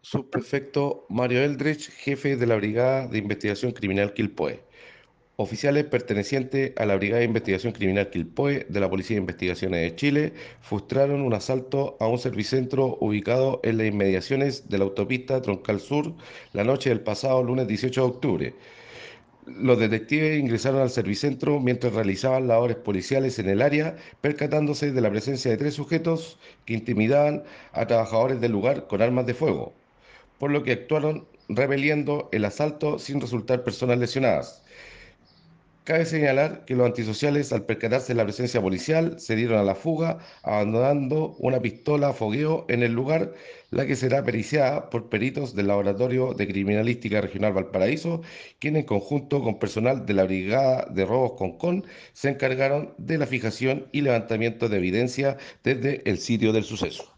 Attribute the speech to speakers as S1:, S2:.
S1: Subprefecto Mario Eldridge, jefe de la Brigada de Investigación Criminal Quilpoe. Oficiales pertenecientes a la Brigada de Investigación Criminal Quilpoe de la Policía de Investigaciones de Chile frustraron un asalto a un servicentro ubicado en las inmediaciones de la autopista Troncal Sur la noche del pasado lunes 18 de octubre. Los detectives ingresaron al servicentro mientras realizaban labores policiales en el área, percatándose de la presencia de tres sujetos que intimidaban a trabajadores del lugar con armas de fuego, por lo que actuaron repeliendo el asalto sin resultar personas lesionadas. Cabe señalar que los antisociales, al percatarse de la presencia policial, se dieron a la fuga, abandonando una pistola a fogueo en el lugar, la que será periciada por peritos del Laboratorio de Criminalística Regional Valparaíso, quienes en conjunto con personal de la Brigada de Robos Concon se encargaron de la fijación y levantamiento de evidencia desde el sitio del suceso.